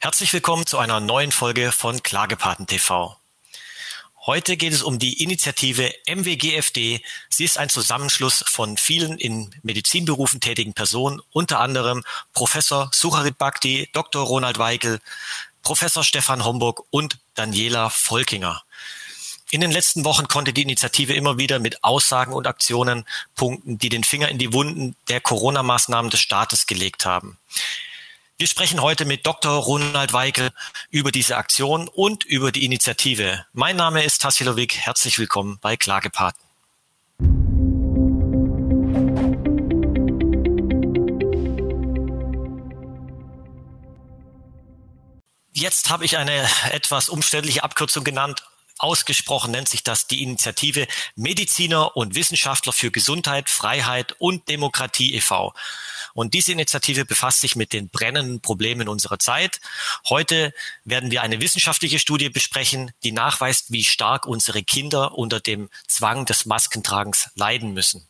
Herzlich willkommen zu einer neuen Folge von Klagepaten TV. Heute geht es um die Initiative MWGFD. Sie ist ein Zusammenschluss von vielen in Medizinberufen tätigen Personen, unter anderem Professor Sucharit Bhakti, Dr. Ronald Weigel, Professor Stefan Homburg und Daniela Volkinger. In den letzten Wochen konnte die Initiative immer wieder mit Aussagen und Aktionen punkten, die den Finger in die Wunden der Corona-Maßnahmen des Staates gelegt haben. Wir sprechen heute mit Dr. Ronald Weigel über diese Aktion und über die Initiative. Mein Name ist Tassilovic. Herzlich willkommen bei Klagepaten. Jetzt habe ich eine etwas umständliche Abkürzung genannt. Ausgesprochen nennt sich das die Initiative Mediziner und Wissenschaftler für Gesundheit, Freiheit und Demokratie e.V. Und diese Initiative befasst sich mit den brennenden Problemen unserer Zeit. Heute werden wir eine wissenschaftliche Studie besprechen, die nachweist, wie stark unsere Kinder unter dem Zwang des Maskentragens leiden müssen.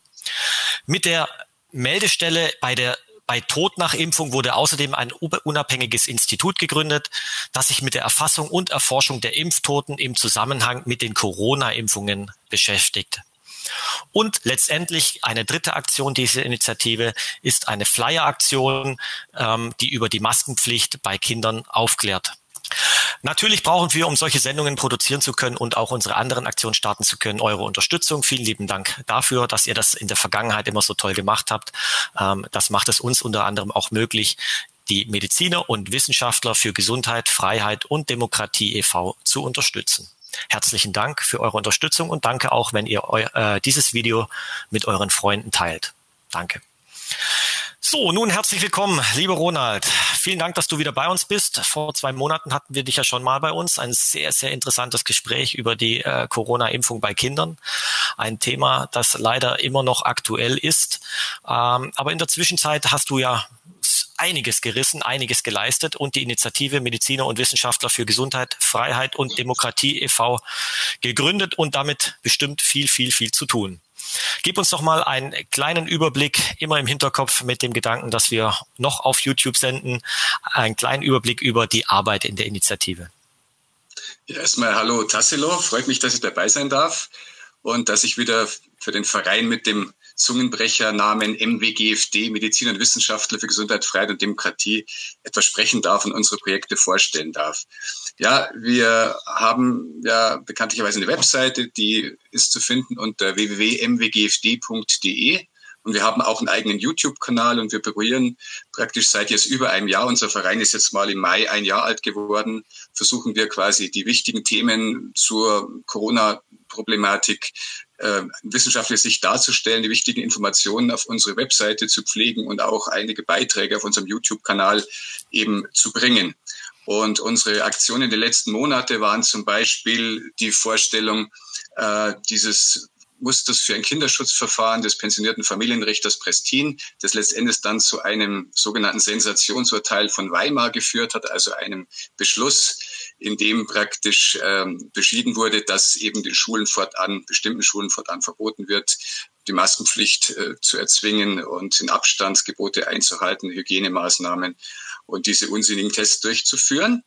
Mit der Meldestelle bei der bei Tod nach Impfung wurde außerdem ein unabhängiges Institut gegründet, das sich mit der Erfassung und Erforschung der Impftoten im Zusammenhang mit den Corona-Impfungen beschäftigt. Und letztendlich eine dritte Aktion dieser Initiative ist eine Flyer-Aktion, ähm, die über die Maskenpflicht bei Kindern aufklärt. Natürlich brauchen wir, um solche Sendungen produzieren zu können und auch unsere anderen Aktionen starten zu können, eure Unterstützung. Vielen lieben Dank dafür, dass ihr das in der Vergangenheit immer so toll gemacht habt. Ähm, das macht es uns unter anderem auch möglich, die Mediziner und Wissenschaftler für Gesundheit, Freiheit und Demokratie e.V. zu unterstützen. Herzlichen Dank für eure Unterstützung und danke auch, wenn ihr äh, dieses Video mit euren Freunden teilt. Danke. So, nun herzlich willkommen, lieber Ronald. Vielen Dank, dass du wieder bei uns bist. Vor zwei Monaten hatten wir dich ja schon mal bei uns. Ein sehr, sehr interessantes Gespräch über die äh, Corona-Impfung bei Kindern. Ein Thema, das leider immer noch aktuell ist. Ähm, aber in der Zwischenzeit hast du ja einiges gerissen, einiges geleistet und die Initiative Mediziner und Wissenschaftler für Gesundheit, Freiheit und Demokratie e.V. gegründet und damit bestimmt viel, viel, viel zu tun. Gib uns doch mal einen kleinen Überblick, immer im Hinterkopf mit dem Gedanken, dass wir noch auf YouTube senden, einen kleinen Überblick über die Arbeit in der Initiative. Ja, erstmal hallo Tassilo, freut mich, dass ich dabei sein darf und dass ich wieder für den Verein mit dem Zungenbrechernamen MWGFD, Medizin und Wissenschaftler für Gesundheit, Freiheit und Demokratie, etwas sprechen darf und unsere Projekte vorstellen darf. Ja, wir haben ja bekanntlicherweise eine Webseite, die ist zu finden unter www.mwgfd.de. Und wir haben auch einen eigenen YouTube-Kanal und wir berühren praktisch seit jetzt über einem Jahr, unser Verein ist jetzt mal im Mai ein Jahr alt geworden, versuchen wir quasi die wichtigen Themen zur Corona-Problematik äh, wissenschaftliche Sicht darzustellen, die wichtigen Informationen auf unsere Webseite zu pflegen und auch einige Beiträge auf unserem YouTube-Kanal eben zu bringen. Und unsere Aktionen der letzten Monate waren zum Beispiel die Vorstellung äh, dieses Musters für ein Kinderschutzverfahren des pensionierten Familienrichters Prestin, das letztendlich dann zu einem sogenannten Sensationsurteil von Weimar geführt hat, also einem Beschluss, in dem praktisch ähm, beschieden wurde, dass eben den Schulen fortan, bestimmten Schulen fortan verboten wird, die Maskenpflicht äh, zu erzwingen und in Abstandsgebote einzuhalten, Hygienemaßnahmen und diese unsinnigen Tests durchzuführen.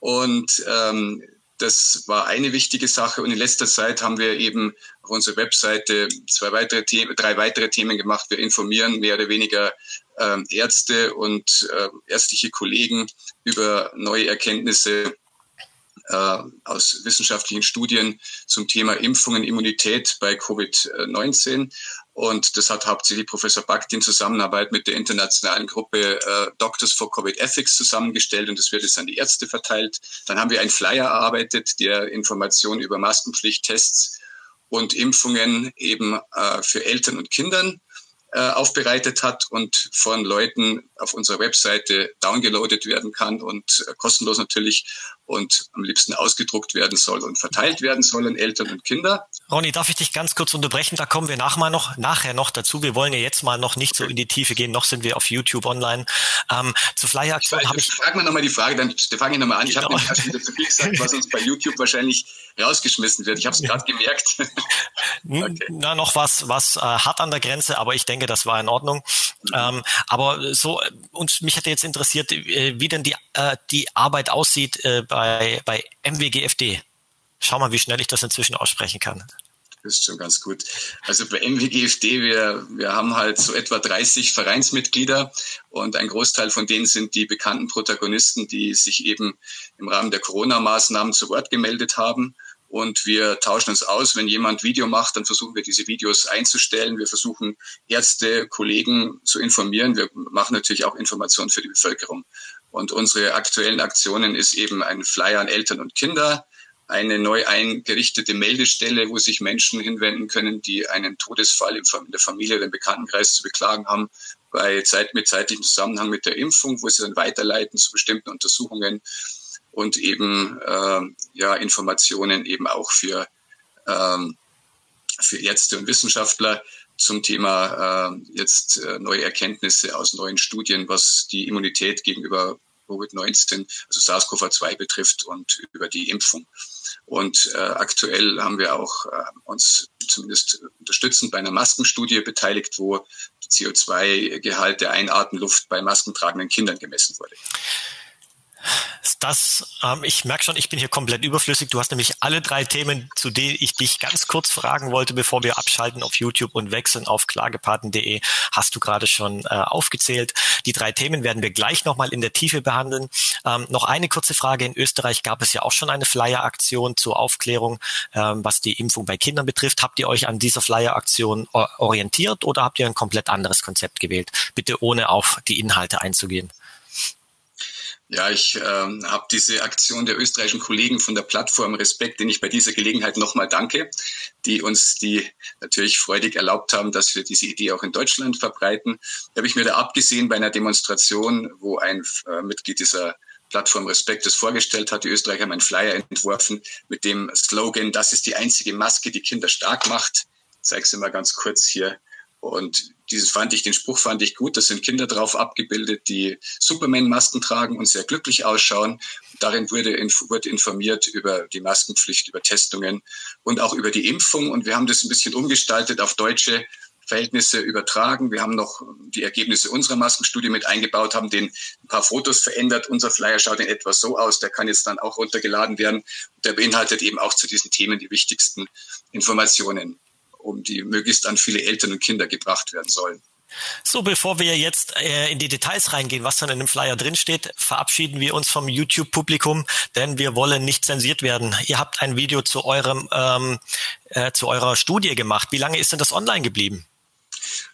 Und ähm, das war eine wichtige Sache. Und in letzter Zeit haben wir eben auf unserer Webseite zwei weitere Themen, drei weitere Themen gemacht. Wir informieren mehr oder weniger ähm, Ärzte und äh, ärztliche Kollegen über neue Erkenntnisse äh, aus wissenschaftlichen Studien zum Thema Impfungen, Immunität bei Covid-19. Und das hat hauptsächlich Professor Bhakti in Zusammenarbeit mit der internationalen Gruppe äh, Doctors for Covid Ethics zusammengestellt und das wird jetzt an die Ärzte verteilt. Dann haben wir einen Flyer erarbeitet, der Informationen über Maskenpflicht, Tests und Impfungen eben äh, für Eltern und Kindern äh, aufbereitet hat und von Leuten auf unserer Webseite downgeloadet werden kann und äh, kostenlos natürlich und am liebsten ausgedruckt werden soll und verteilt werden soll an Eltern und Kinder. Ronny, darf ich dich ganz kurz unterbrechen? Da kommen wir nachher noch, nachher noch dazu. Wir wollen ja jetzt mal noch nicht so in die Tiefe gehen, noch sind wir auf YouTube online. Ähm, zur Flyer-Aktion habe ich... Frag mal nochmal die Frage, dann fange ich nochmal an. Ich genau. habe nämlich erst wieder zu viel gesagt, was uns bei YouTube wahrscheinlich rausgeschmissen wird. Ich habe es gerade gemerkt. okay. Na, noch was, was äh, hart an der Grenze, aber ich denke, denke, das war in Ordnung. Mhm. Ähm, aber so, uns, mich hätte jetzt interessiert, äh, wie denn die, äh, die Arbeit aussieht äh, bei, bei MWGFD. Schau mal, wie schnell ich das inzwischen aussprechen kann. Das ist schon ganz gut. Also bei MWGFD, wir, wir haben halt so etwa 30 Vereinsmitglieder und ein Großteil von denen sind die bekannten Protagonisten, die sich eben im Rahmen der Corona-Maßnahmen zu Wort gemeldet haben. Und wir tauschen uns aus. Wenn jemand Video macht, dann versuchen wir diese Videos einzustellen. Wir versuchen Ärzte, Kollegen zu informieren. Wir machen natürlich auch Informationen für die Bevölkerung. Und unsere aktuellen Aktionen ist eben ein Flyer an Eltern und Kinder, eine neu eingerichtete Meldestelle, wo sich Menschen hinwenden können, die einen Todesfall in der Familie oder im Bekanntenkreis zu beklagen haben, bei Zeit, mit zeitlichem Zusammenhang mit der Impfung, wo sie dann weiterleiten zu bestimmten Untersuchungen und eben äh, ja, Informationen eben auch für, ähm, für Ärzte und Wissenschaftler zum Thema äh, jetzt äh, neue Erkenntnisse aus neuen Studien, was die Immunität gegenüber Covid-19, also SARS-CoV-2 betrifft und über die Impfung. Und äh, aktuell haben wir auch äh, uns zumindest unterstützend bei einer Maskenstudie beteiligt, wo CO2-Gehalt der Einatemluft bei maskentragenden Kindern gemessen wurde. Das, ähm, ich merke schon, ich bin hier komplett überflüssig. Du hast nämlich alle drei Themen, zu denen ich dich ganz kurz fragen wollte, bevor wir abschalten auf YouTube und wechseln auf klagepaten.de, hast du gerade schon äh, aufgezählt. Die drei Themen werden wir gleich nochmal in der Tiefe behandeln. Ähm, noch eine kurze Frage. In Österreich gab es ja auch schon eine Flyer-Aktion zur Aufklärung, ähm, was die Impfung bei Kindern betrifft. Habt ihr euch an dieser Flyer-Aktion orientiert oder habt ihr ein komplett anderes Konzept gewählt? Bitte ohne auf die Inhalte einzugehen. Ja, ich ähm, habe diese Aktion der österreichischen Kollegen von der Plattform Respekt, den ich bei dieser Gelegenheit nochmal danke, die uns die natürlich freudig erlaubt haben, dass wir diese Idee auch in Deutschland verbreiten. Da habe ich mir da abgesehen bei einer Demonstration, wo ein äh, Mitglied dieser Plattform Respekt das vorgestellt hat. Die Österreicher haben einen Flyer entworfen mit dem Slogan, das ist die einzige Maske, die Kinder stark macht. Ich zeige es mal ganz kurz hier. Und dieses fand ich, den Spruch fand ich gut. Da sind Kinder drauf abgebildet, die Superman-Masken tragen und sehr glücklich ausschauen. Darin wurde, wurde informiert über die Maskenpflicht, über Testungen und auch über die Impfung. Und wir haben das ein bisschen umgestaltet auf deutsche Verhältnisse übertragen. Wir haben noch die Ergebnisse unserer Maskenstudie mit eingebaut, haben den ein paar Fotos verändert. Unser Flyer schaut in etwa so aus. Der kann jetzt dann auch runtergeladen werden. Der beinhaltet eben auch zu diesen Themen die wichtigsten Informationen um die möglichst an viele Eltern und Kinder gebracht werden sollen. So, bevor wir jetzt äh, in die Details reingehen, was dann in dem Flyer drinsteht, verabschieden wir uns vom YouTube-Publikum, denn wir wollen nicht zensiert werden. Ihr habt ein Video zu eurem ähm, äh, zu eurer Studie gemacht. Wie lange ist denn das online geblieben?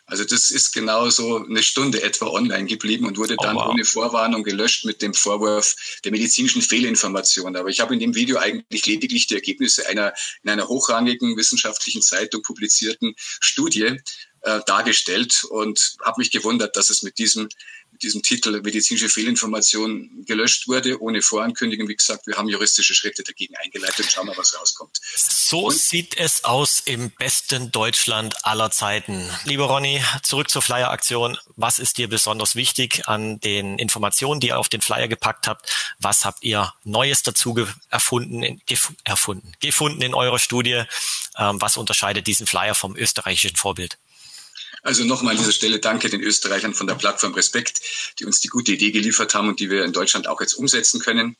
Also das ist genau so eine Stunde etwa online geblieben und wurde oh, dann oh, wow. ohne Vorwarnung gelöscht mit dem Vorwurf der medizinischen Fehlinformation. Aber ich habe in dem Video eigentlich lediglich die Ergebnisse einer in einer hochrangigen wissenschaftlichen Zeitung publizierten Studie äh, dargestellt und habe mich gewundert, dass es mit diesem mit diesem Titel medizinische Fehlinformation gelöscht wurde, ohne Vorankündigung. Wie gesagt, wir haben juristische Schritte dagegen eingeleitet. Schauen wir, was rauskommt. So Und sieht es aus im besten Deutschland aller Zeiten. Lieber Ronny, zurück zur Flyer-Aktion. Was ist dir besonders wichtig an den Informationen, die ihr auf den Flyer gepackt habt? Was habt ihr Neues dazu erfunden, gef erfunden, gefunden in eurer Studie? Ähm, was unterscheidet diesen Flyer vom österreichischen Vorbild? Also nochmal an dieser Stelle danke den Österreichern von der Plattform Respekt, die uns die gute Idee geliefert haben und die wir in Deutschland auch jetzt umsetzen können.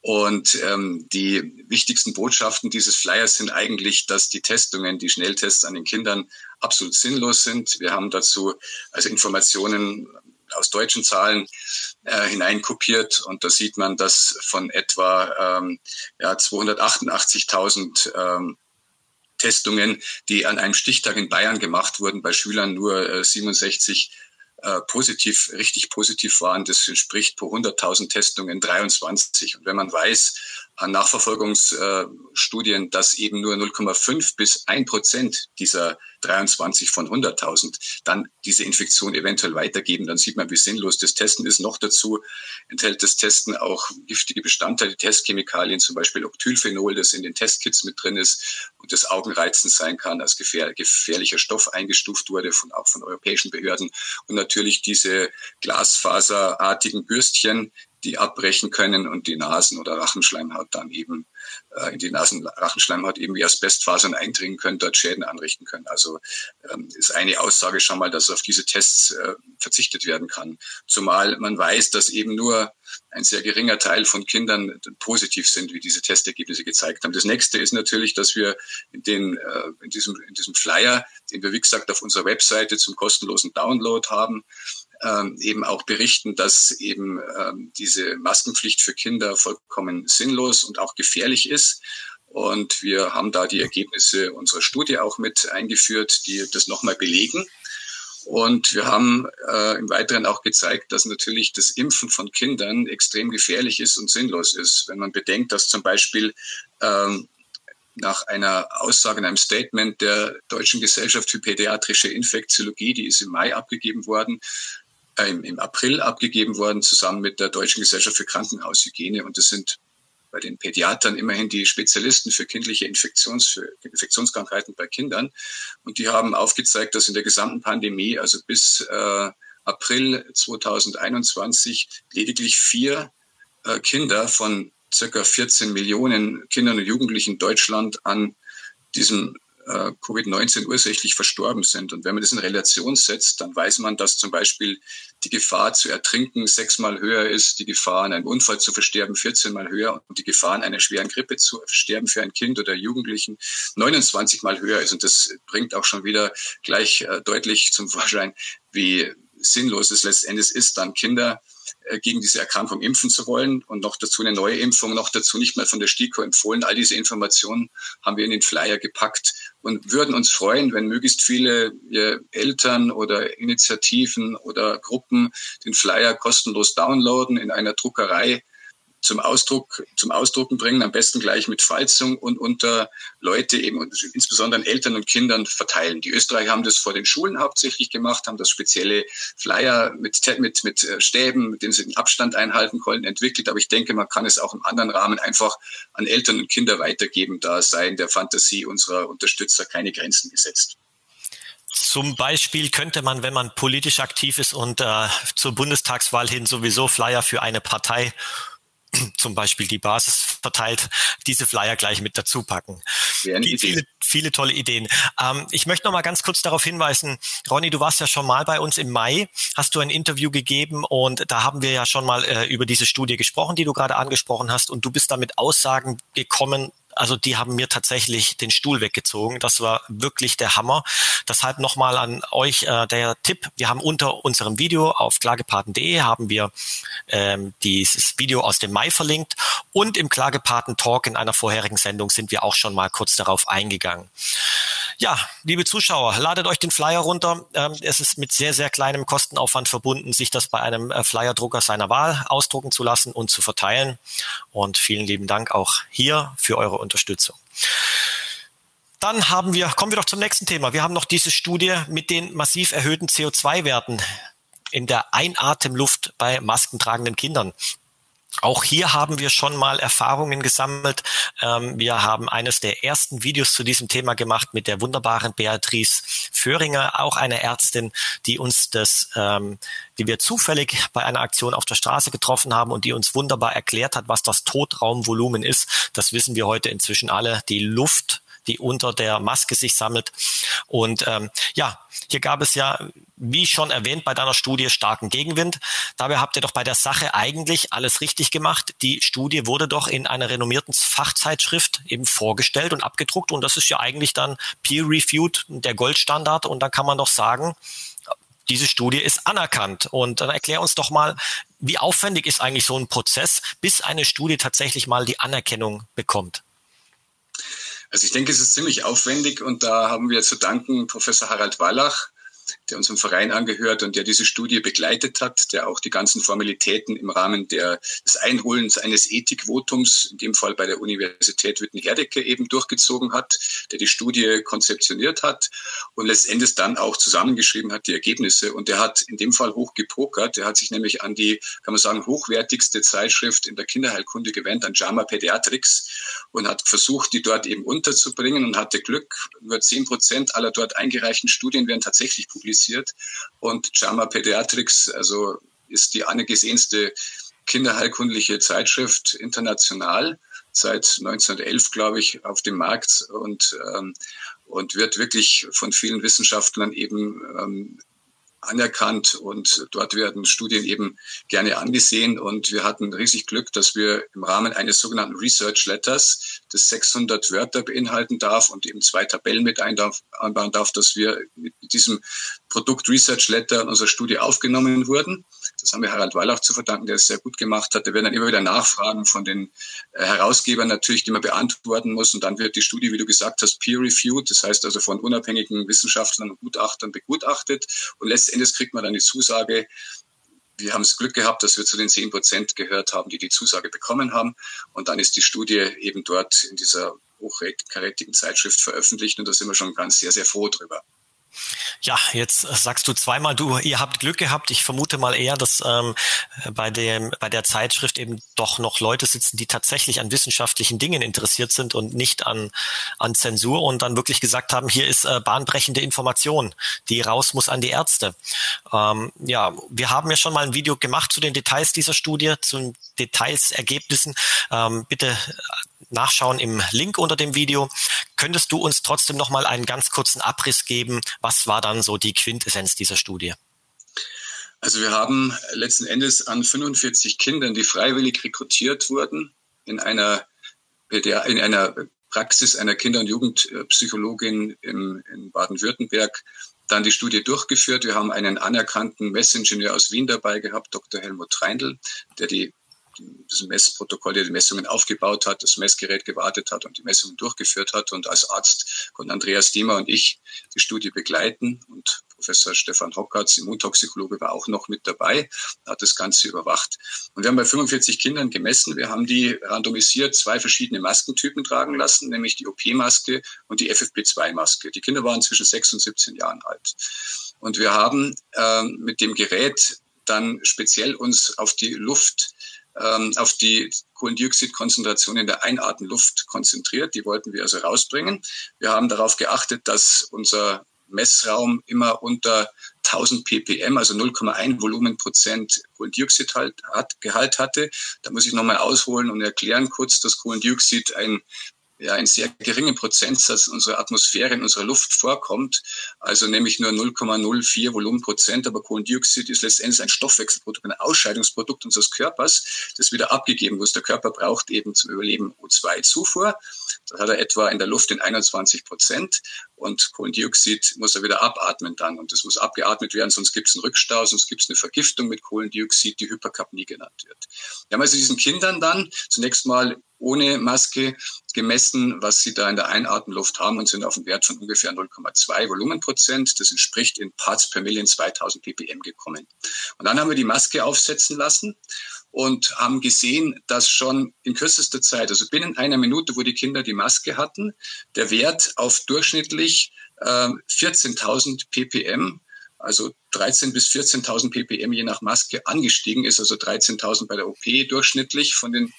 Und ähm, die wichtigsten Botschaften dieses Flyers sind eigentlich, dass die Testungen, die Schnelltests an den Kindern absolut sinnlos sind. Wir haben dazu also Informationen aus deutschen Zahlen äh, hineinkopiert und da sieht man, dass von etwa ähm, ja, 288.000 ähm, Testungen, die an einem Stichtag in Bayern gemacht wurden, bei Schülern nur äh, 67 äh, positiv, richtig positiv waren. Das entspricht pro 100.000 Testungen 23. Und wenn man weiß, Nachverfolgungsstudien, dass eben nur 0,5 bis 1 Prozent dieser 23 von 100.000 dann diese Infektion eventuell weitergeben, dann sieht man, wie sinnlos das Testen ist. Noch dazu enthält das Testen auch giftige Bestandteile, Testchemikalien, zum Beispiel Octylphenol, das in den Testkits mit drin ist und das augenreizend sein kann, als gefähr gefährlicher Stoff eingestuft wurde, von, auch von europäischen Behörden. Und natürlich diese glasfaserartigen Bürstchen, die abbrechen können und die Nasen- oder Rachenschleimhaut dann eben äh, in die Nasen-Rachenschleimhaut eben wie Asbestfasern eindringen können, dort Schäden anrichten können. Also ähm, ist eine Aussage schon mal, dass auf diese Tests äh, verzichtet werden kann. Zumal man weiß, dass eben nur ein sehr geringer Teil von Kindern positiv sind, wie diese Testergebnisse gezeigt haben. Das nächste ist natürlich, dass wir in, den, äh, in, diesem, in diesem Flyer, den wir wie gesagt auf unserer Webseite zum kostenlosen Download haben, ähm, eben auch berichten, dass eben ähm, diese Maskenpflicht für Kinder vollkommen sinnlos und auch gefährlich ist. Und wir haben da die Ergebnisse unserer Studie auch mit eingeführt, die das nochmal belegen. Und wir haben äh, im Weiteren auch gezeigt, dass natürlich das Impfen von Kindern extrem gefährlich ist und sinnlos ist. Wenn man bedenkt, dass zum Beispiel ähm, nach einer Aussage in einem Statement der Deutschen Gesellschaft für Pädiatrische Infektiologie, die ist im Mai abgegeben worden, äh, im April abgegeben worden, zusammen mit der Deutschen Gesellschaft für Krankenhaushygiene. Und das sind bei den Pädiatern immerhin die Spezialisten für kindliche Infektions, für Infektionskrankheiten bei Kindern. Und die haben aufgezeigt, dass in der gesamten Pandemie, also bis äh, April 2021, lediglich vier äh, Kinder von circa 14 Millionen Kindern und Jugendlichen in Deutschland an diesem äh, Covid-19 ursächlich verstorben sind. Und wenn man das in Relation setzt, dann weiß man, dass zum Beispiel die Gefahr zu ertrinken sechsmal höher ist, die Gefahr an einem Unfall zu versterben 14 mal höher und die Gefahr an einer schweren Grippe zu versterben für ein Kind oder Jugendlichen 29 mal höher ist. Und das bringt auch schon wieder gleich äh, deutlich zum Vorschein, wie sinnlos es letztendlich ist, dann Kinder gegen diese Erkrankung impfen zu wollen und noch dazu eine neue Impfung, noch dazu nicht mal von der STIKO empfohlen. All diese Informationen haben wir in den Flyer gepackt und würden uns freuen, wenn möglichst viele Eltern oder Initiativen oder Gruppen den Flyer kostenlos downloaden in einer Druckerei zum Ausdruck, zum Ausdrucken bringen, am besten gleich mit Falzung und unter Leute eben, insbesondere Eltern und Kindern verteilen. Die Österreicher haben das vor den Schulen hauptsächlich gemacht, haben das spezielle Flyer mit, mit, mit äh, Stäben, mit denen sie den Abstand einhalten konnten, entwickelt. Aber ich denke, man kann es auch im anderen Rahmen einfach an Eltern und Kinder weitergeben. Da seien der Fantasie unserer Unterstützer keine Grenzen gesetzt. Zum Beispiel könnte man, wenn man politisch aktiv ist und äh, zur Bundestagswahl hin sowieso Flyer für eine Partei zum Beispiel die Basis verteilt, diese Flyer gleich mit dazu packen. Viele, viele tolle Ideen. Ähm, ich möchte noch mal ganz kurz darauf hinweisen, Ronny, du warst ja schon mal bei uns im Mai, hast du ein Interview gegeben und da haben wir ja schon mal äh, über diese Studie gesprochen, die du gerade angesprochen hast und du bist damit Aussagen gekommen, also die haben mir tatsächlich den Stuhl weggezogen. Das war wirklich der Hammer. Deshalb nochmal an euch äh, der Tipp. Wir haben unter unserem Video auf klagepaten.de haben wir ähm, dieses Video aus dem Mai verlinkt und im Klagepaten-Talk in einer vorherigen Sendung sind wir auch schon mal kurz darauf eingegangen. Ja, liebe Zuschauer, ladet euch den Flyer runter. Ähm, es ist mit sehr, sehr kleinem Kostenaufwand verbunden, sich das bei einem äh, Flyerdrucker seiner Wahl ausdrucken zu lassen und zu verteilen. Und vielen lieben Dank auch hier für eure Unterstützung. Dann haben wir, kommen wir doch zum nächsten Thema. Wir haben noch diese Studie mit den massiv erhöhten CO2-Werten in der Einatemluft bei maskentragenden Kindern. Auch hier haben wir schon mal Erfahrungen gesammelt. Ähm, wir haben eines der ersten Videos zu diesem Thema gemacht mit der wunderbaren Beatrice Föhringer, auch eine Ärztin, die uns das, ähm, die wir zufällig bei einer Aktion auf der Straße getroffen haben und die uns wunderbar erklärt hat, was das Totraumvolumen ist. Das wissen wir heute inzwischen alle. Die Luft die unter der Maske sich sammelt. Und ähm, ja, hier gab es ja, wie schon erwähnt, bei deiner Studie starken Gegenwind. Dabei habt ihr doch bei der Sache eigentlich alles richtig gemacht. Die Studie wurde doch in einer renommierten Fachzeitschrift eben vorgestellt und abgedruckt. Und das ist ja eigentlich dann peer-reviewed, der Goldstandard. Und dann kann man doch sagen, diese Studie ist anerkannt. Und dann erklär uns doch mal, wie aufwendig ist eigentlich so ein Prozess, bis eine Studie tatsächlich mal die Anerkennung bekommt? Also ich denke, es ist ziemlich aufwendig und da haben wir zu danken Professor Harald Wallach, der unserem Verein angehört und der diese Studie begleitet hat, der auch die ganzen Formalitäten im Rahmen der, des Einholens eines Ethikvotums, in dem Fall bei der Universität Witten-Herdecke eben durchgezogen hat, der die Studie konzeptioniert hat und letztendlich dann auch zusammengeschrieben hat, die Ergebnisse. Und der hat in dem Fall hoch gepokert. Der hat sich nämlich an die, kann man sagen, hochwertigste Zeitschrift in der Kinderheilkunde gewendet, an JAMA Pediatrics und hat versucht, die dort eben unterzubringen und hatte Glück. Nur zehn Prozent aller dort eingereichten Studien werden tatsächlich publiziert. Und JAMA Pediatrics, also ist die angesehenste kinderheilkundliche Zeitschrift international seit 1911, glaube ich, auf dem Markt. Und, ähm, und wird wirklich von vielen Wissenschaftlern eben ähm, anerkannt und dort werden Studien eben gerne angesehen. Und wir hatten riesig Glück, dass wir im Rahmen eines sogenannten Research Letters, das 600 Wörter beinhalten darf und eben zwei Tabellen mit einbauen darf, dass wir mit diesem Produkt Research Letter in unserer Studie aufgenommen wurden. Das haben wir Harald Wallach zu verdanken, der es sehr gut gemacht hat. Da werden dann immer wieder Nachfragen von den äh, Herausgebern natürlich, die man beantworten muss. Und dann wird die Studie, wie du gesagt hast, peer-reviewed. Das heißt also von unabhängigen Wissenschaftlern und Gutachtern begutachtet. Und letztendlich kriegt man dann die Zusage, wir haben das Glück gehabt, dass wir zu den zehn Prozent gehört haben, die die Zusage bekommen haben. Und dann ist die Studie eben dort in dieser hochkarätigen Zeitschrift veröffentlicht. Und da sind wir schon ganz sehr, sehr froh drüber. Ja, jetzt sagst du zweimal, du, ihr habt Glück gehabt. Ich vermute mal eher, dass ähm, bei dem bei der Zeitschrift eben doch noch Leute sitzen, die tatsächlich an wissenschaftlichen Dingen interessiert sind und nicht an an Zensur und dann wirklich gesagt haben, hier ist äh, bahnbrechende Information, die raus muss an die Ärzte. Ähm, ja, wir haben ja schon mal ein Video gemacht zu den Details dieser Studie, zu den Details, Ergebnissen. Ähm, bitte nachschauen im Link unter dem Video. Könntest du uns trotzdem noch mal einen ganz kurzen Abriss geben? Was war dann so die Quintessenz dieser Studie? Also wir haben letzten Endes an 45 Kindern, die freiwillig rekrutiert wurden, in einer, in einer Praxis einer Kinder- und Jugendpsychologin in, in Baden-Württemberg dann die Studie durchgeführt. Wir haben einen anerkannten Messingenieur aus Wien dabei gehabt, Dr. Helmut Reindl, der die das Messprotokoll, der die Messungen aufgebaut hat, das Messgerät gewartet hat und die Messungen durchgeführt hat. Und als Arzt konnten Andreas Diemer und ich die Studie begleiten und Professor Stefan Hockertz, Immuntoxikologe, war auch noch mit dabei, hat das Ganze überwacht. Und wir haben bei 45 Kindern gemessen. Wir haben die randomisiert zwei verschiedene Maskentypen tragen lassen, nämlich die OP-Maske und die FFP2-Maske. Die Kinder waren zwischen 6 und 17 Jahren alt. Und wir haben äh, mit dem Gerät dann speziell uns auf die Luft ähm, auf die Kohlendioxidkonzentration in der Einatemluft konzentriert. Die wollten wir also rausbringen. Wir haben darauf geachtet, dass unser Messraum immer unter 1000 ppm, also 0,1 Volumenprozent Kohlendioxidgehalt hat, hatte. Da muss ich nochmal ausholen und erklären kurz, dass Kohlendioxid ein ja ein sehr geringen Prozentsatz unserer Atmosphäre, in unserer Luft vorkommt, also nämlich nur 0,04 Volumenprozent, aber Kohlendioxid ist letztendlich ein Stoffwechselprodukt, ein Ausscheidungsprodukt unseres Körpers, das wieder abgegeben wird. Der Körper braucht eben zum Überleben O2-Zufuhr. Das hat er etwa in der Luft in 21 Prozent und Kohlendioxid muss er wieder abatmen dann und das muss abgeatmet werden, sonst gibt es einen Rückstau, sonst gibt es eine Vergiftung mit Kohlendioxid, die Hyperkapnie genannt wird. Wir haben also diesen Kindern dann zunächst mal ohne Maske gemessen, was sie da in der Einatemluft haben und sind auf einen Wert von ungefähr 0,2 Volumenprozent. Das entspricht in Parts per Million 2000 ppm gekommen. Und dann haben wir die Maske aufsetzen lassen und haben gesehen, dass schon in kürzester Zeit, also binnen einer Minute, wo die Kinder die Maske hatten, der Wert auf durchschnittlich äh, 14.000 ppm also 13 bis 14.000 ppm je nach Maske angestiegen ist, also 13.000 bei der OP durchschnittlich von den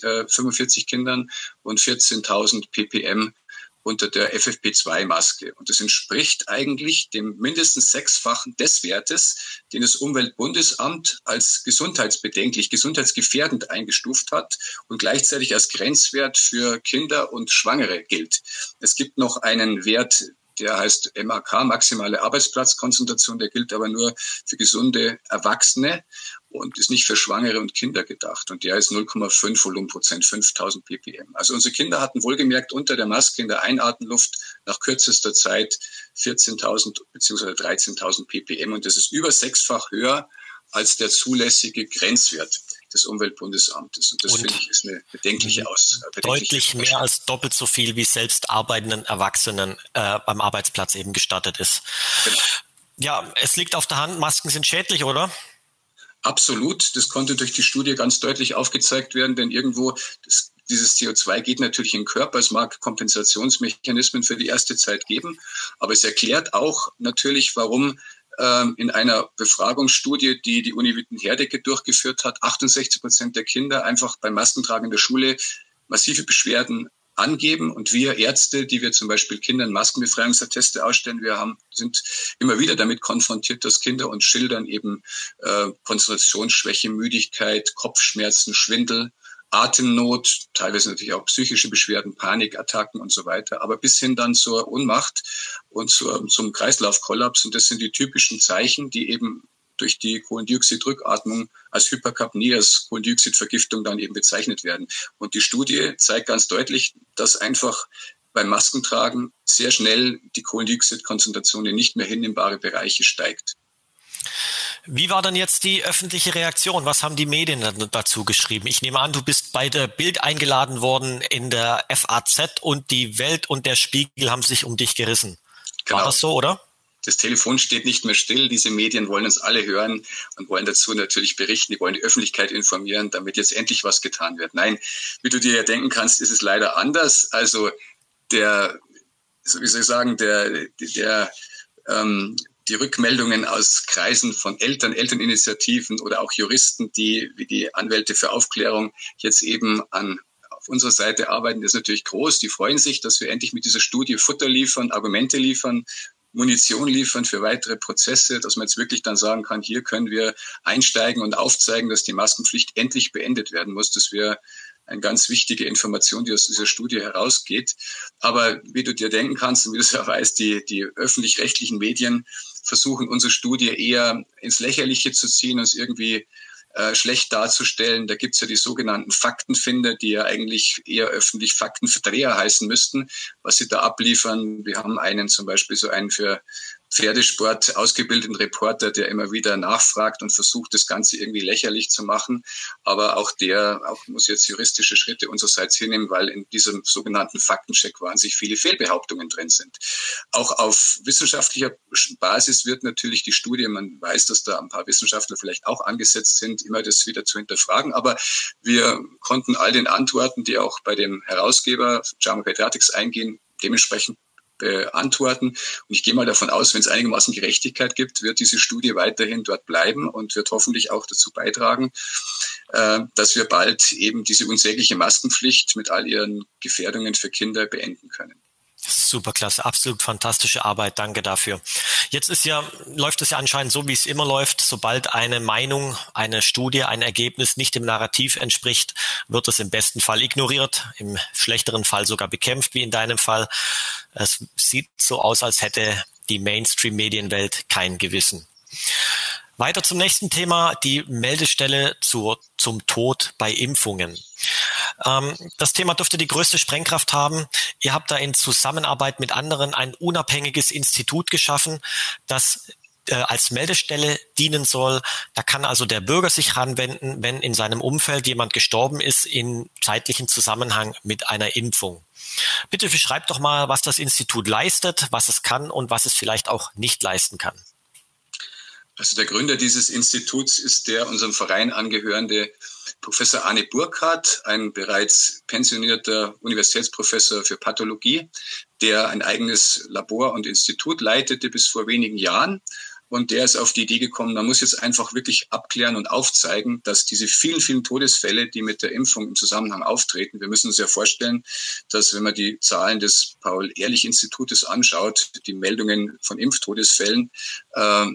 45 äh, Kindern und 14.000 ppm unter der FFP2-Maske. Und das entspricht eigentlich dem mindestens sechsfachen des Wertes, den das Umweltbundesamt als gesundheitsbedenklich, gesundheitsgefährdend eingestuft hat und gleichzeitig als Grenzwert für Kinder und Schwangere gilt. Es gibt noch einen Wert, der heißt MAK, maximale Arbeitsplatzkonzentration, der gilt aber nur für gesunde Erwachsene und ist nicht für Schwangere und Kinder gedacht. Und der ist 0,5 Volumenprozent, 5000 ppm. Also unsere Kinder hatten wohlgemerkt unter der Maske in der Einatemluft nach kürzester Zeit 14.000 bzw. 13.000 ppm. Und das ist über sechsfach höher als der zulässige Grenzwert des Umweltbundesamtes. Und das finde ich ist eine bedenkliche Aus. Äh, deutlich mehr als doppelt so viel, wie selbst arbeitenden Erwachsenen äh, am Arbeitsplatz eben gestattet ist. Genau. Ja, es liegt auf der Hand, Masken sind schädlich, oder? Absolut. Das konnte durch die Studie ganz deutlich aufgezeigt werden, denn irgendwo das, dieses CO2 geht natürlich in den Körper. Es mag Kompensationsmechanismen für die erste Zeit geben, aber es erklärt auch natürlich, warum in einer Befragungsstudie, die die Uni Witten-Herdecke durchgeführt hat, 68 Prozent der Kinder einfach beim Maskentragen in der Schule massive Beschwerden angeben. Und wir Ärzte, die wir zum Beispiel Kindern Maskenbefreiungsatteste ausstellen, wir haben, sind immer wieder damit konfrontiert, dass Kinder uns schildern eben äh, Konzentrationsschwäche, Müdigkeit, Kopfschmerzen, Schwindel, Atemnot, teilweise natürlich auch psychische Beschwerden, Panikattacken und so weiter, aber bis hin dann zur Ohnmacht und zur, zum Kreislaufkollaps. Und das sind die typischen Zeichen, die eben durch die Kohlendioxidrückatmung als Hyperkapnie, als Kohlendioxidvergiftung dann eben bezeichnet werden. Und die Studie zeigt ganz deutlich, dass einfach beim Maskentragen sehr schnell die Kohlendioxidkonzentration in nicht mehr hinnehmbare Bereiche steigt. Wie war denn jetzt die öffentliche Reaktion? Was haben die Medien dazu geschrieben? Ich nehme an, du bist bei der Bild eingeladen worden in der FAZ und die Welt und der Spiegel haben sich um dich gerissen. Genau. War das so, oder? Das Telefon steht nicht mehr still. Diese Medien wollen uns alle hören und wollen dazu natürlich berichten. Die wollen die Öffentlichkeit informieren, damit jetzt endlich was getan wird. Nein, wie du dir ja denken kannst, ist es leider anders. Also der, wie soll ich sagen, der, der, ähm, die Rückmeldungen aus Kreisen von Eltern, Elterninitiativen oder auch Juristen, die wie die Anwälte für Aufklärung jetzt eben an auf unserer Seite arbeiten, ist natürlich groß. Die freuen sich, dass wir endlich mit dieser Studie Futter liefern, Argumente liefern, Munition liefern für weitere Prozesse, dass man jetzt wirklich dann sagen kann, hier können wir einsteigen und aufzeigen, dass die Maskenpflicht endlich beendet werden muss, dass wir eine ganz wichtige Information, die aus dieser Studie herausgeht. Aber wie du dir denken kannst und wie du es ja weißt, die, die öffentlich-rechtlichen Medien versuchen, unsere Studie eher ins Lächerliche zu ziehen, uns irgendwie äh, schlecht darzustellen. Da gibt's ja die sogenannten Faktenfinder, die ja eigentlich eher öffentlich Faktenverdreher heißen müssten, was sie da abliefern. Wir haben einen zum Beispiel so einen für Pferdesport ausgebildeten Reporter, der immer wieder nachfragt und versucht, das Ganze irgendwie lächerlich zu machen. Aber auch der auch muss jetzt juristische Schritte unsererseits hinnehmen, weil in diesem sogenannten Faktencheck wahnsinnig viele Fehlbehauptungen drin sind. Auch auf wissenschaftlicher Basis wird natürlich die Studie, man weiß, dass da ein paar Wissenschaftler vielleicht auch angesetzt sind, immer das wieder zu hinterfragen. Aber wir konnten all den Antworten, die auch bei dem Herausgeber JAMA Pediatrics eingehen, dementsprechend beantworten. Und ich gehe mal davon aus, wenn es einigermaßen Gerechtigkeit gibt, wird diese Studie weiterhin dort bleiben und wird hoffentlich auch dazu beitragen, äh, dass wir bald eben diese unsägliche Maskenpflicht mit all ihren Gefährdungen für Kinder beenden können. Superklasse, absolut fantastische Arbeit, danke dafür. Jetzt ist ja, läuft es ja anscheinend so, wie es immer läuft. Sobald eine Meinung, eine Studie, ein Ergebnis nicht dem Narrativ entspricht, wird es im besten Fall ignoriert, im schlechteren Fall sogar bekämpft, wie in deinem Fall. Es sieht so aus, als hätte die Mainstream-Medienwelt kein Gewissen. Weiter zum nächsten Thema, die Meldestelle zur, zum Tod bei Impfungen. Ähm, das Thema dürfte die größte Sprengkraft haben. Ihr habt da in Zusammenarbeit mit anderen ein unabhängiges Institut geschaffen, das äh, als Meldestelle dienen soll. Da kann also der Bürger sich ranwenden, wenn in seinem Umfeld jemand gestorben ist in zeitlichen Zusammenhang mit einer Impfung. Bitte beschreibt doch mal, was das Institut leistet, was es kann und was es vielleicht auch nicht leisten kann. Also der Gründer dieses Instituts ist der unserem Verein angehörende Professor Arne Burkhardt, ein bereits pensionierter Universitätsprofessor für Pathologie, der ein eigenes Labor und Institut leitete bis vor wenigen Jahren. Und der ist auf die Idee gekommen, man muss jetzt einfach wirklich abklären und aufzeigen, dass diese vielen, vielen Todesfälle, die mit der Impfung im Zusammenhang auftreten, wir müssen uns ja vorstellen, dass wenn man die Zahlen des Paul-Ehrlich-Institutes anschaut, die Meldungen von Impftodesfällen, äh,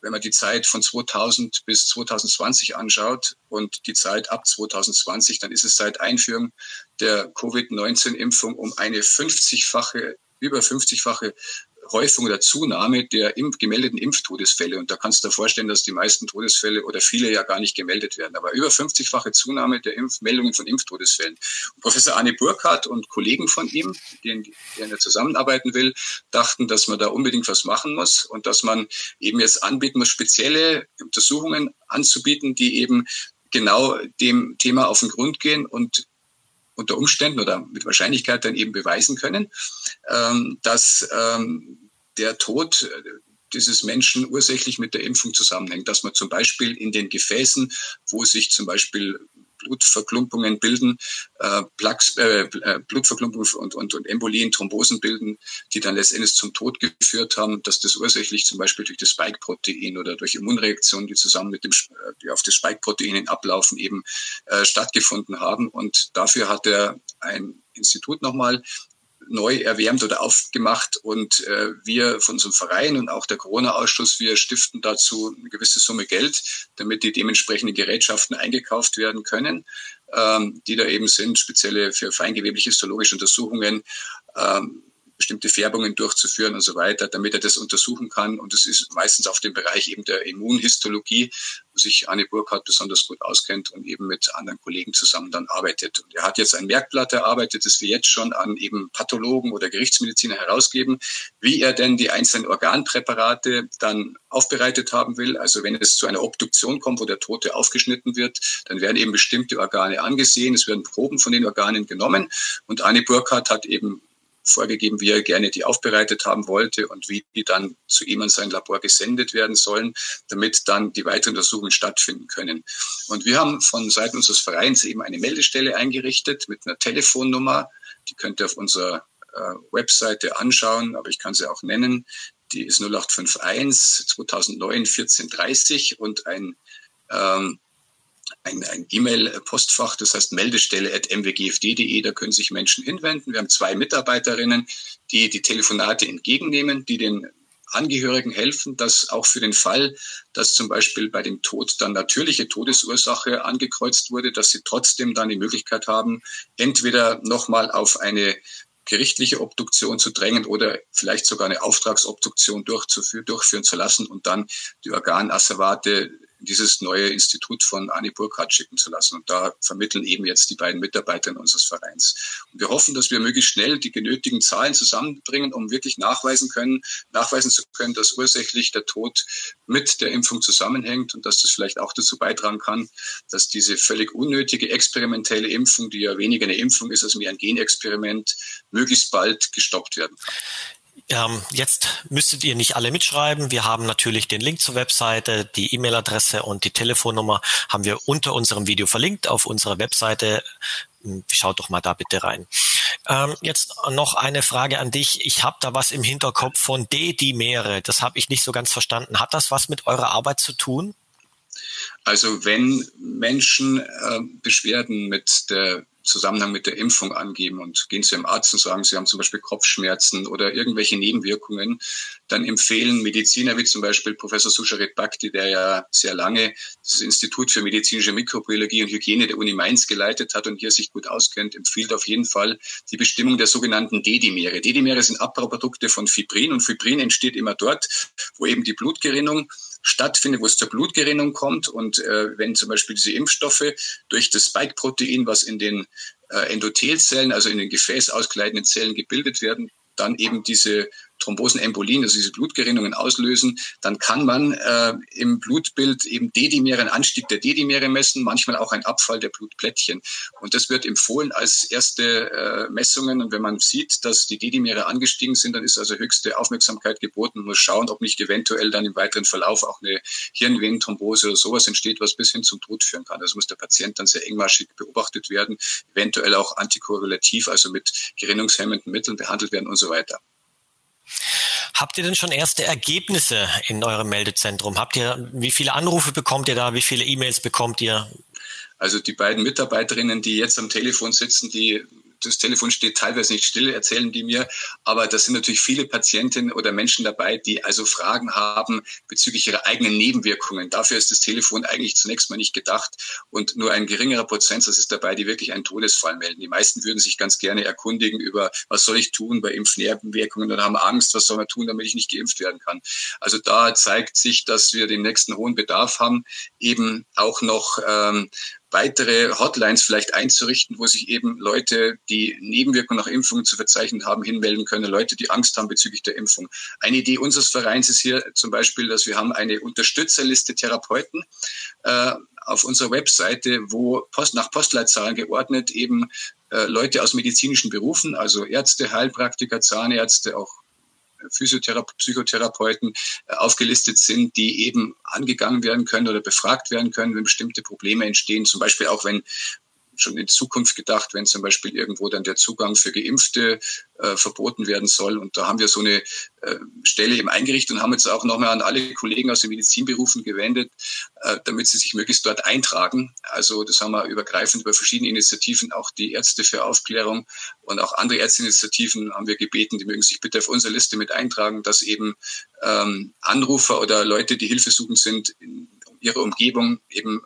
wenn man die Zeit von 2000 bis 2020 anschaut und die Zeit ab 2020, dann ist es seit Einführung der Covid-19-Impfung um eine 50-fache, über 50-fache Häufung oder Zunahme der Impf gemeldeten Impftodesfälle. Und da kannst du dir vorstellen, dass die meisten Todesfälle oder viele ja gar nicht gemeldet werden. Aber über 50-fache Zunahme der Impfmeldungen von Impftodesfällen. Und Professor Arne Burkhardt und Kollegen von ihm, denen, denen er zusammenarbeiten will, dachten, dass man da unbedingt was machen muss und dass man eben jetzt anbieten muss, spezielle Untersuchungen anzubieten, die eben genau dem Thema auf den Grund gehen und unter Umständen oder mit Wahrscheinlichkeit dann eben beweisen können, ähm, dass ähm, der Tod dieses Menschen ursächlich mit der Impfung zusammenhängt, dass man zum Beispiel in den Gefäßen, wo sich zum Beispiel Blutverklumpungen bilden, äh, Plaques, äh, äh, Blutverklumpungen und, und, und Embolien, Thrombosen bilden, die dann letztendlich zum Tod geführt haben, dass das ursächlich zum Beispiel durch das Spike-Protein oder durch Immunreaktionen, die zusammen mit dem die auf das Spike-Protein ablaufen, eben äh, stattgefunden haben. Und dafür hat er ein Institut nochmal neu erwärmt oder aufgemacht und äh, wir von unserem Verein und auch der Corona-Ausschuss, wir stiften dazu eine gewisse Summe Geld, damit die dementsprechenden Gerätschaften eingekauft werden können, ähm, die da eben sind, spezielle für feingewebliche histologische Untersuchungen. Ähm, bestimmte Färbungen durchzuführen und so weiter, damit er das untersuchen kann. Und das ist meistens auf dem Bereich eben der Immunhistologie, wo sich Anne Burkhardt besonders gut auskennt und eben mit anderen Kollegen zusammen dann arbeitet. Und er hat jetzt ein Merkblatt erarbeitet, das wir jetzt schon an eben Pathologen oder Gerichtsmediziner herausgeben, wie er denn die einzelnen Organpräparate dann aufbereitet haben will. Also wenn es zu einer Obduktion kommt, wo der Tote aufgeschnitten wird, dann werden eben bestimmte Organe angesehen, es werden Proben von den Organen genommen und Anne Burkhardt hat eben vorgegeben, wie er gerne die aufbereitet haben wollte und wie die dann zu ihm an sein Labor gesendet werden sollen, damit dann die weiteren Untersuchungen stattfinden können. Und wir haben von Seiten unseres Vereins eben eine Meldestelle eingerichtet mit einer Telefonnummer. Die könnt ihr auf unserer äh, Webseite anschauen, aber ich kann sie auch nennen. Die ist 0851 2009 1430 und ein ähm, ein, ein E-Mail-Postfach, das heißt Meldestelle at mwgfd.de, da können sich Menschen hinwenden. Wir haben zwei Mitarbeiterinnen, die die Telefonate entgegennehmen, die den Angehörigen helfen, dass auch für den Fall, dass zum Beispiel bei dem Tod dann natürliche Todesursache angekreuzt wurde, dass sie trotzdem dann die Möglichkeit haben, entweder nochmal auf eine gerichtliche Obduktion zu drängen oder vielleicht sogar eine Auftragsobduktion durchzuführen, durchführen zu lassen und dann die Organasservate dieses neue Institut von Annie Burkhardt schicken zu lassen. Und da vermitteln eben jetzt die beiden Mitarbeiter unseres Vereins. Und wir hoffen, dass wir möglichst schnell die genötigen Zahlen zusammenbringen, um wirklich nachweisen können, nachweisen zu können, dass ursächlich der Tod mit der Impfung zusammenhängt und dass das vielleicht auch dazu beitragen kann, dass diese völlig unnötige experimentelle Impfung, die ja weniger eine Impfung ist als mehr ein Genexperiment, möglichst bald gestoppt werden kann. Ähm, jetzt müsstet ihr nicht alle mitschreiben. Wir haben natürlich den Link zur Webseite, die E-Mail-Adresse und die Telefonnummer haben wir unter unserem Video verlinkt auf unserer Webseite. Hm, schaut doch mal da bitte rein. Ähm, jetzt noch eine Frage an dich. Ich habe da was im Hinterkopf von D-Dimere. Das habe ich nicht so ganz verstanden. Hat das was mit eurer Arbeit zu tun? Also wenn Menschen äh, Beschwerden mit der Zusammenhang mit der Impfung angeben und gehen zu ihrem Arzt und sagen, sie haben zum Beispiel Kopfschmerzen oder irgendwelche Nebenwirkungen, dann empfehlen Mediziner wie zum Beispiel Professor Susharit Bhakti, der ja sehr lange das Institut für medizinische Mikrobiologie und Hygiene der Uni Mainz geleitet hat und hier sich gut auskennt, empfiehlt auf jeden Fall die Bestimmung der sogenannten D-Dimere. D-Dimere sind Abbauprodukte von Fibrin und Fibrin entsteht immer dort, wo eben die Blutgerinnung stattfindet, wo es zur Blutgerinnung kommt. Und äh, wenn zum Beispiel diese Impfstoffe durch das Spike-Protein, was in den äh, Endothelzellen, also in den Gefäß auskleidenden Zellen gebildet werden, dann eben diese Thrombosenembolien, also diese Blutgerinnungen auslösen, dann kann man äh, im Blutbild eben D-Dimere, einen Anstieg der D-Dimere messen, manchmal auch ein Abfall der Blutplättchen. Und das wird empfohlen als erste äh, Messungen. Und wenn man sieht, dass die D-Dimere angestiegen sind, dann ist also höchste Aufmerksamkeit geboten. Muss schauen, ob nicht eventuell dann im weiteren Verlauf auch eine Hirnvenenthrombose oder sowas entsteht, was bis hin zum Tod führen kann. Also muss der Patient dann sehr engmaschig beobachtet werden, eventuell auch antikorrelativ, also mit gerinnungshemmenden Mitteln behandelt werden und so weiter. Habt ihr denn schon erste Ergebnisse in eurem Meldezentrum? Habt ihr, wie viele Anrufe bekommt ihr da? Wie viele E-Mails bekommt ihr? Also die beiden Mitarbeiterinnen, die jetzt am Telefon sitzen, die das Telefon steht teilweise nicht still, erzählen die mir. Aber das sind natürlich viele Patientinnen oder Menschen dabei, die also Fragen haben bezüglich ihrer eigenen Nebenwirkungen. Dafür ist das Telefon eigentlich zunächst mal nicht gedacht. Und nur ein geringerer Prozentsatz ist dabei, die wirklich einen Todesfall melden. Die meisten würden sich ganz gerne erkundigen über, was soll ich tun bei Impfnebenwirkungen oder haben Angst, was soll man tun, damit ich nicht geimpft werden kann. Also da zeigt sich, dass wir den nächsten hohen Bedarf haben, eben auch noch ähm, weitere Hotlines vielleicht einzurichten, wo sich eben Leute, die Nebenwirkungen nach Impfungen zu verzeichnen haben, hinmelden können, Leute, die Angst haben bezüglich der Impfung. Eine Idee unseres Vereins ist hier zum Beispiel, dass wir haben eine Unterstützerliste Therapeuten äh, auf unserer Webseite, wo Post, nach Postleitzahlen geordnet eben äh, Leute aus medizinischen Berufen, also Ärzte, Heilpraktiker, Zahnärzte, auch Physiotherape Psychotherapeuten äh, aufgelistet sind, die eben angegangen werden können oder befragt werden können, wenn bestimmte Probleme entstehen. Zum Beispiel auch, wenn schon in Zukunft gedacht, wenn zum Beispiel irgendwo dann der Zugang für Geimpfte äh, verboten werden soll. Und da haben wir so eine äh, Stelle eben eingerichtet und haben jetzt auch nochmal an alle Kollegen aus den Medizinberufen gewendet, äh, damit sie sich möglichst dort eintragen. Also das haben wir übergreifend über verschiedene Initiativen, auch die Ärzte für Aufklärung und auch andere Ärztinitiativen haben wir gebeten, die mögen sich bitte auf unsere Liste mit eintragen, dass eben ähm, Anrufer oder Leute, die hilfesuchend sind, in ihrer Umgebung eben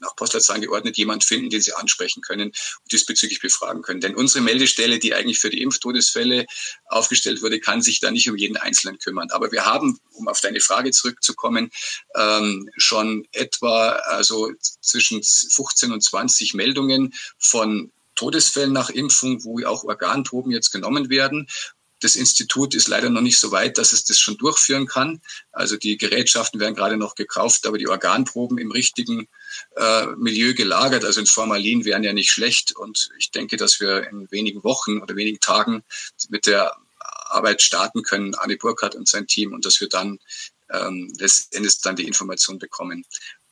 nach Postleitzahlen geordnet jemand finden, den sie ansprechen können und diesbezüglich befragen können. Denn unsere Meldestelle, die eigentlich für die Impftodesfälle aufgestellt wurde, kann sich da nicht um jeden Einzelnen kümmern. Aber wir haben, um auf deine Frage zurückzukommen, ähm, schon etwa also zwischen 15 und 20 Meldungen von Todesfällen nach Impfung, wo auch Organproben jetzt genommen werden. Das Institut ist leider noch nicht so weit, dass es das schon durchführen kann. Also die Gerätschaften werden gerade noch gekauft, aber die Organproben im richtigen äh, Milieu gelagert, also in Formalin, wären ja nicht schlecht. Und ich denke, dass wir in wenigen Wochen oder wenigen Tagen mit der Arbeit starten können, Anne Burkhardt und sein Team, und dass wir dann ähm, letztendlich dann die Information bekommen,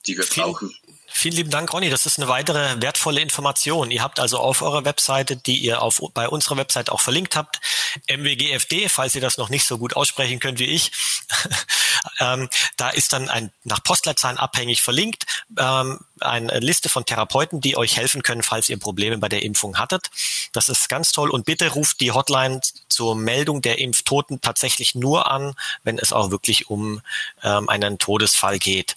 die wir brauchen. Vielen lieben Dank, Ronny. Das ist eine weitere wertvolle Information. Ihr habt also auf eurer Webseite, die ihr auf, bei unserer Webseite auch verlinkt habt, MWGFD, falls ihr das noch nicht so gut aussprechen könnt wie ich. ähm, da ist dann ein nach Postleitzahlen abhängig verlinkt, ähm, eine Liste von Therapeuten, die euch helfen können, falls ihr Probleme bei der Impfung hattet. Das ist ganz toll. Und bitte ruft die Hotline zur Meldung der Impftoten tatsächlich nur an, wenn es auch wirklich um ähm, einen Todesfall geht.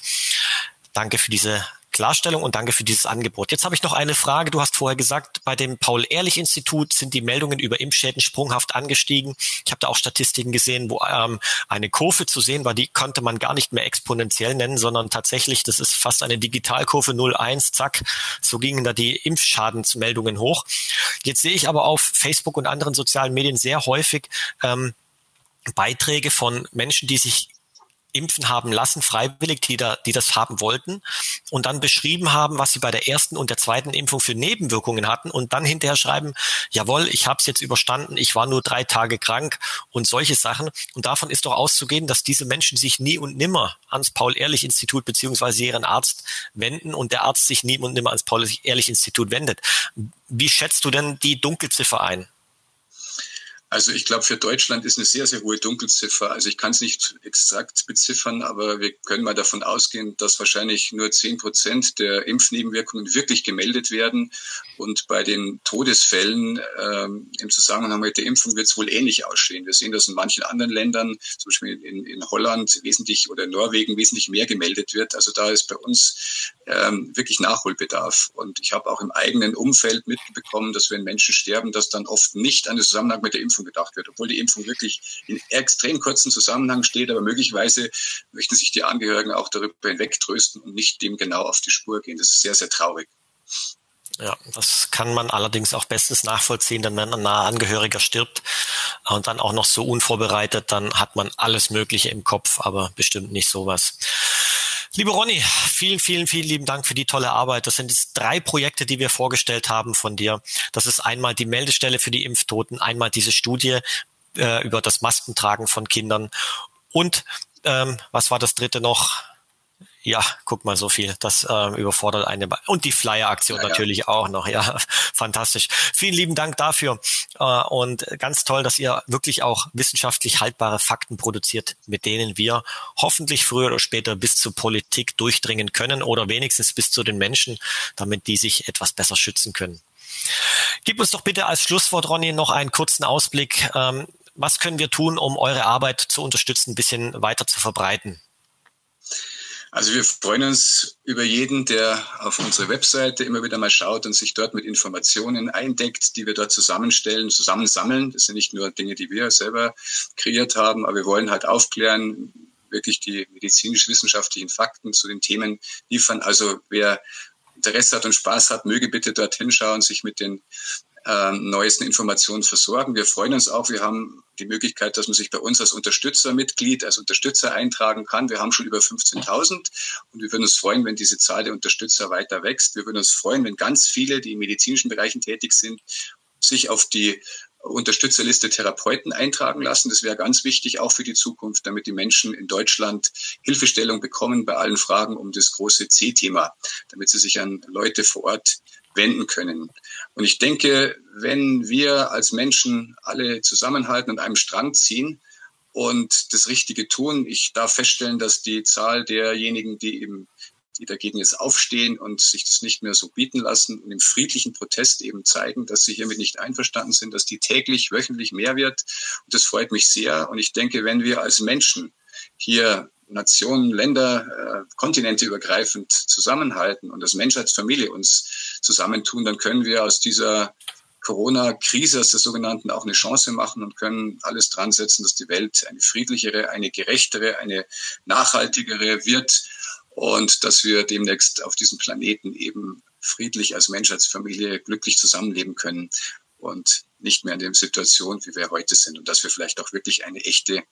Danke für diese Klarstellung und danke für dieses Angebot. Jetzt habe ich noch eine Frage. Du hast vorher gesagt, bei dem Paul-Ehrlich-Institut sind die Meldungen über Impfschäden sprunghaft angestiegen. Ich habe da auch Statistiken gesehen, wo ähm, eine Kurve zu sehen war, die konnte man gar nicht mehr exponentiell nennen, sondern tatsächlich, das ist fast eine Digitalkurve 0,1, zack, so gingen da die Impfschadensmeldungen hoch. Jetzt sehe ich aber auf Facebook und anderen sozialen Medien sehr häufig ähm, Beiträge von Menschen, die sich impfen haben lassen, freiwillig, die, da, die das haben wollten und dann beschrieben haben, was sie bei der ersten und der zweiten Impfung für Nebenwirkungen hatten und dann hinterher schreiben, jawohl, ich habe es jetzt überstanden, ich war nur drei Tage krank und solche Sachen. Und davon ist doch auszugehen, dass diese Menschen sich nie und nimmer ans Paul-Ehrlich-Institut beziehungsweise ihren Arzt wenden und der Arzt sich nie und nimmer ans Paul-Ehrlich-Institut wendet. Wie schätzt du denn die Dunkelziffer ein? Also ich glaube, für Deutschland ist eine sehr, sehr hohe Dunkelziffer. Also ich kann es nicht exakt beziffern, aber wir können mal davon ausgehen, dass wahrscheinlich nur zehn Prozent der Impfnebenwirkungen wirklich gemeldet werden. Und bei den Todesfällen ähm, im Zusammenhang mit der Impfung wird es wohl ähnlich aussehen. Wir sehen das in manchen anderen Ländern, zum Beispiel in, in Holland wesentlich oder Norwegen wesentlich mehr gemeldet wird. Also da ist bei uns ähm, wirklich Nachholbedarf. Und ich habe auch im eigenen Umfeld mitbekommen, dass wenn Menschen sterben, dass dann oft nicht an den Zusammenhang mit der Impfung Gedacht wird, obwohl die Impfung wirklich in extrem kurzen Zusammenhang steht, aber möglicherweise möchten sich die Angehörigen auch darüber hinweg trösten und nicht dem genau auf die Spur gehen. Das ist sehr, sehr traurig. Ja, das kann man allerdings auch bestens nachvollziehen, denn wenn ein naher Angehöriger stirbt und dann auch noch so unvorbereitet, dann hat man alles Mögliche im Kopf, aber bestimmt nicht sowas. Liebe Ronny, vielen, vielen, vielen lieben Dank für die tolle Arbeit. Das sind jetzt drei Projekte, die wir vorgestellt haben von dir. Das ist einmal die Meldestelle für die Impftoten, einmal diese Studie äh, über das Maskentragen von Kindern und ähm, was war das dritte noch? Ja, guck mal, so viel. Das äh, überfordert eine. Und die Flyer-Aktion ja, natürlich ja. auch noch. Ja, fantastisch. Vielen lieben Dank dafür. Äh, und ganz toll, dass ihr wirklich auch wissenschaftlich haltbare Fakten produziert, mit denen wir hoffentlich früher oder später bis zur Politik durchdringen können oder wenigstens bis zu den Menschen, damit die sich etwas besser schützen können. Gib uns doch bitte als Schlusswort, Ronny, noch einen kurzen Ausblick. Ähm, was können wir tun, um eure Arbeit zu unterstützen, ein bisschen weiter zu verbreiten? Also wir freuen uns über jeden, der auf unsere Webseite immer wieder mal schaut und sich dort mit Informationen eindeckt, die wir dort zusammenstellen, zusammensammeln. Das sind nicht nur Dinge, die wir selber kreiert haben, aber wir wollen halt aufklären, wirklich die medizinisch-wissenschaftlichen Fakten zu den Themen liefern. Also wer Interesse hat und Spaß hat, möge bitte dorthin schauen, sich mit den äh, neuesten Informationen versorgen. Wir freuen uns auch. Wir haben die Möglichkeit, dass man sich bei uns als Unterstützermitglied, als Unterstützer eintragen kann. Wir haben schon über 15.000 und wir würden uns freuen, wenn diese Zahl der Unterstützer weiter wächst. Wir würden uns freuen, wenn ganz viele, die in medizinischen Bereichen tätig sind, sich auf die Unterstützerliste Therapeuten eintragen lassen. Das wäre ganz wichtig, auch für die Zukunft, damit die Menschen in Deutschland Hilfestellung bekommen bei allen Fragen um das große C-Thema, damit sie sich an Leute vor Ort wenden können. Und ich denke, wenn wir als Menschen alle zusammenhalten und einem Strang ziehen und das Richtige tun, ich darf feststellen, dass die Zahl derjenigen, die eben die dagegen jetzt aufstehen und sich das nicht mehr so bieten lassen und im friedlichen Protest eben zeigen, dass sie hiermit nicht einverstanden sind, dass die täglich, wöchentlich mehr wird. Und das freut mich sehr. Und ich denke, wenn wir als Menschen hier Nationen, Länder, äh, Kontinente übergreifend zusammenhalten und als Menschheitsfamilie uns zusammentun, dann können wir aus dieser Corona-Krise, aus der sogenannten, auch eine Chance machen und können alles dran setzen, dass die Welt eine friedlichere, eine gerechtere, eine nachhaltigere wird und dass wir demnächst auf diesem Planeten eben friedlich als Menschheitsfamilie glücklich zusammenleben können und nicht mehr in der Situation, wie wir heute sind und dass wir vielleicht auch wirklich eine echte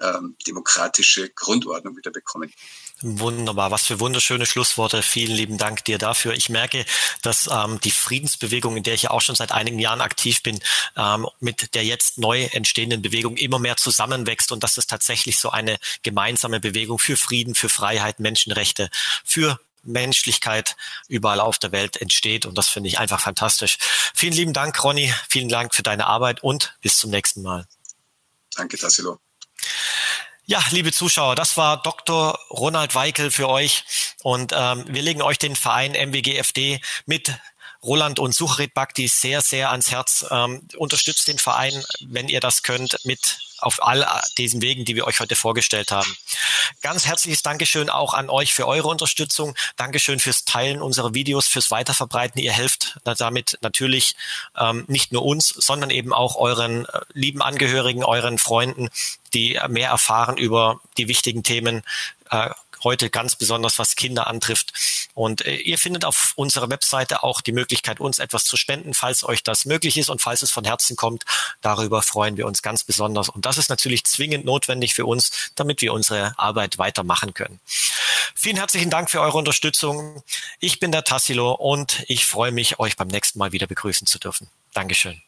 ähm, demokratische Grundordnung wieder bekommen. Wunderbar, was für wunderschöne Schlussworte. Vielen lieben Dank dir dafür. Ich merke, dass ähm, die Friedensbewegung, in der ich ja auch schon seit einigen Jahren aktiv bin, ähm, mit der jetzt neu entstehenden Bewegung immer mehr zusammenwächst und dass es tatsächlich so eine gemeinsame Bewegung für Frieden, für Freiheit, Menschenrechte, für Menschlichkeit überall auf der Welt entsteht. Und das finde ich einfach fantastisch. Vielen lieben Dank, Ronny. Vielen Dank für deine Arbeit und bis zum nächsten Mal. Danke, Tassilo. Ja, liebe Zuschauer, das war Dr. Ronald Weikel für euch und ähm, wir legen euch den Verein MWGFD mit Roland und Suchrit Bhakti sehr, sehr ans Herz. Ähm, unterstützt den Verein, wenn ihr das könnt, mit auf all diesen Wegen, die wir euch heute vorgestellt haben. Ganz herzliches Dankeschön auch an euch für eure Unterstützung. Dankeschön fürs Teilen unserer Videos, fürs Weiterverbreiten. Ihr helft damit natürlich ähm, nicht nur uns, sondern eben auch euren äh, lieben Angehörigen, euren Freunden, die mehr erfahren über die wichtigen Themen äh, heute ganz besonders was Kinder antrifft. Und äh, ihr findet auf unserer Webseite auch die Möglichkeit, uns etwas zu spenden, falls euch das möglich ist und falls es von Herzen kommt. Darüber freuen wir uns ganz besonders. Und das ist natürlich zwingend notwendig für uns, damit wir unsere Arbeit weitermachen können. Vielen herzlichen Dank für eure Unterstützung. Ich bin der Tassilo und ich freue mich, euch beim nächsten Mal wieder begrüßen zu dürfen. Dankeschön.